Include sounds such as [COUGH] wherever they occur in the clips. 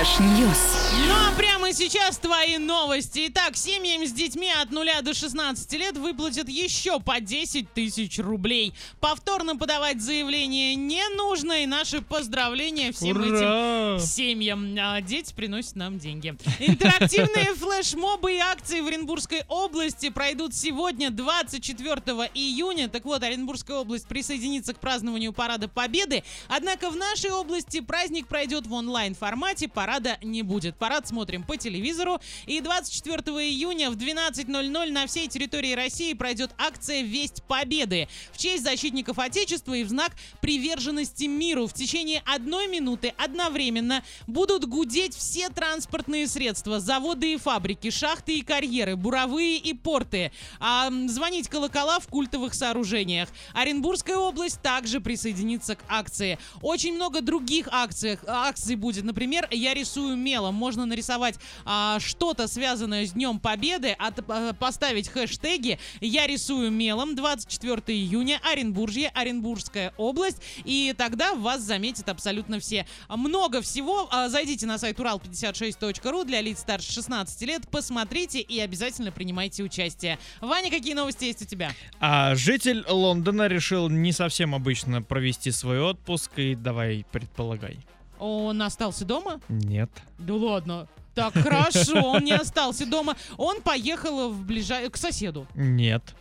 Flash News. Ну а прямо сейчас твои новости. Итак, семьям с детьми от 0 до 16 лет выплатят еще по 10 тысяч рублей. Повторно подавать заявление не нужно, и наши поздравления всем Ура! этим семьям. А дети приносят нам деньги. [LAUGHS] Интерактивные флешмобы и акции в Оренбургской области пройдут сегодня, 24 июня. Так вот, Оренбургская область присоединится к празднованию Парада Победы. Однако в нашей области праздник пройдет в онлайн-формате, парада не будет. Парад смотрим по телевизору. И 24 июня в 12.00 на всей территории России пройдет акция «Весть Победы» в честь защитников Отечества и в знак приверженности миру. В течение одной минуты одновременно будут гудеть все транспортные средства, заводы и фабрики, шахты и карьеры, буровые и порты. А, звонить колокола в культовых сооружениях. Оренбургская область также присоединится к акции. Очень много других акций, акций будет. Например, я рисую мелом. Можно нарисовать а, что-то связанное с Днем Победы, от- а, поставить хэштеги «Я рисую мелом» 24 июня, Оренбуржье, Оренбургская область, и тогда вас заметят абсолютно все. Много всего. А, Зайдите на сайт урал56.ру для лиц старше 16 лет, посмотрите и обязательно принимайте участие. Ваня, какие новости есть у тебя? А житель Лондона решил не совсем обычно провести свой отпуск, и давай предполагай. Он остался дома? Нет. Да ладно. Так, хорошо, он не остался дома. Он поехал в ближай... к соседу. Нет.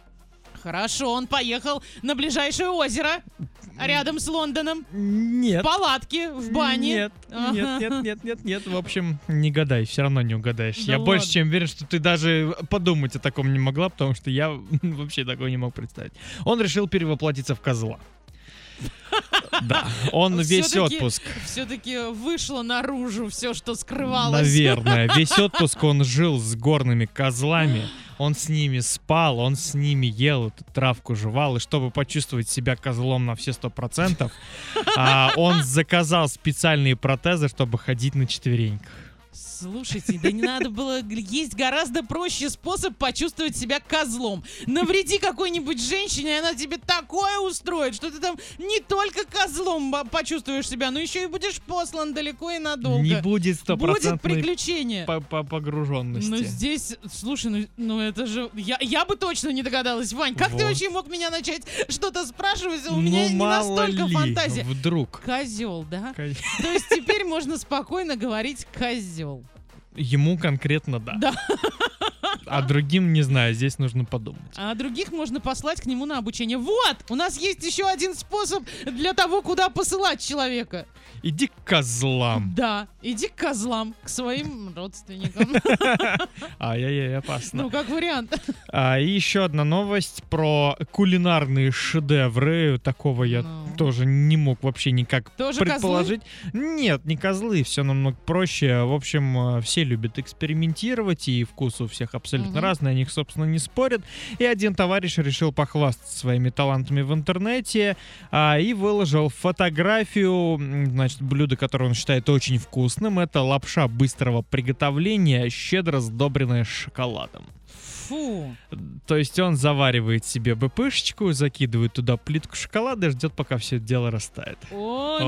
Хорошо, он поехал на ближайшее озеро рядом с Лондоном. Нет. В палатке, в бане. Нет, Ага. нет, нет, нет, нет, нет. В общем, не гадай, все равно не угадаешь. Да я больше ладно. чем уверен, что ты даже подумать о таком не могла, потому что я [LAUGHS] вообще такого не мог представить. Он решил перевоплотиться в козла. Да, он весь отпуск. Все-таки вышло наружу все, что скрывалось. Наверное. [LAUGHS] Весь отпуск он жил с горными козлами. Он с ними спал, он с ними ел эту травку, жевал. И чтобы почувствовать себя козлом на все сто процентов, а, он заказал специальные протезы, чтобы ходить на четвереньках. Слушайте, да не надо было... Есть гораздо проще способ почувствовать себя козлом. Навреди какой-нибудь женщине, и она тебе такое устроит, что ты там не только козлом почувствуешь себя, но еще и будешь послан далеко и надолго. Не будет Будет стопроцентной приключение. по- по- погруженности. Ну здесь, слушай, ну, ну это же... Я, я бы точно не догадалась, Вань. Как ты Вот. вообще мог меня начать что-то спрашивать? У Ну, меня не настолько ли, фантазия. Вдруг. Козел, да? Ко- То есть теперь можно спокойно говорить козел. Ему конкретно да. Да. А другим не знаю, здесь нужно подумать. А других можно послать к нему на обучение. Вот! У нас есть еще один способ для того, куда посылать человека. Иди к козлам. Да, иди к козлам, к своим родственникам. [LAUGHS] [LAUGHS] Ай-яй-яй, опасно. Ну, как вариант. А, и еще одна новость про кулинарные шедевры. Такого я Ну. тоже не мог вообще никак Тоже предположить. Нет, не козлы, все намного проще. В общем, э, все любят экспериментировать, и вкус у всех абсолютно Мгм. разный, о них, собственно, не спорят. И один товарищ решил похвастаться своими талантами в интернете а, и выложил фотографию, значит, блюда, которое он считает очень вкусным. Это лапша быстрого приготовления, щедро сдобренная шоколадом. Фу. То есть он заваривает себе БПшечку, закидывает туда плитку шоколада и ждет, пока все это дело растает. О, ну,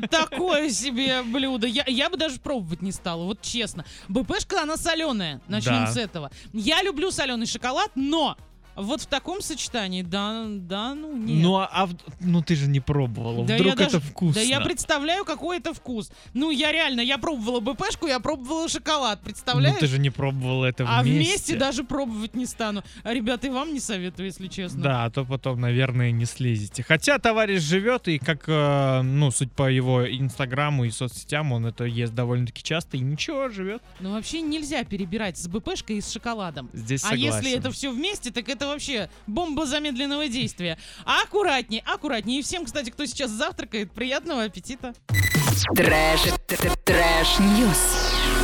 Нет, такое себе блюдо. Я, я бы даже пробовать не стала, вот честно. БПшка, она соленая. Начнем Да. с этого. Я люблю соленый шоколад, но вот в таком сочетании, да, да, ну нет. ну, а, а ну ты же не пробовала. Да Вдруг это даже- вкусно. Да я представляю, какой это вкус. Ну, я реально, я пробовала БПшку, я пробовала шоколад, Ну представляешь? ты же не пробовала это а вместе. вместе даже пробовать не стану. А, ребята, и вам не советую, если честно. Да, а то потом, наверное, не слезете. Хотя товарищ живет, и как, э, ну, суть по его инстаграму и соцсетям, он это ест довольно-таки часто, и ничего, живет. Но вообще нельзя перебирать с БПшкой и с шоколадом. Здесь А согласен. если это все вместе, так это вообще бомба замедленного действия. Аккуратней, аккуратней. И всем, кстати, кто сейчас завтракает, приятного аппетита. Trash, trash, trash news.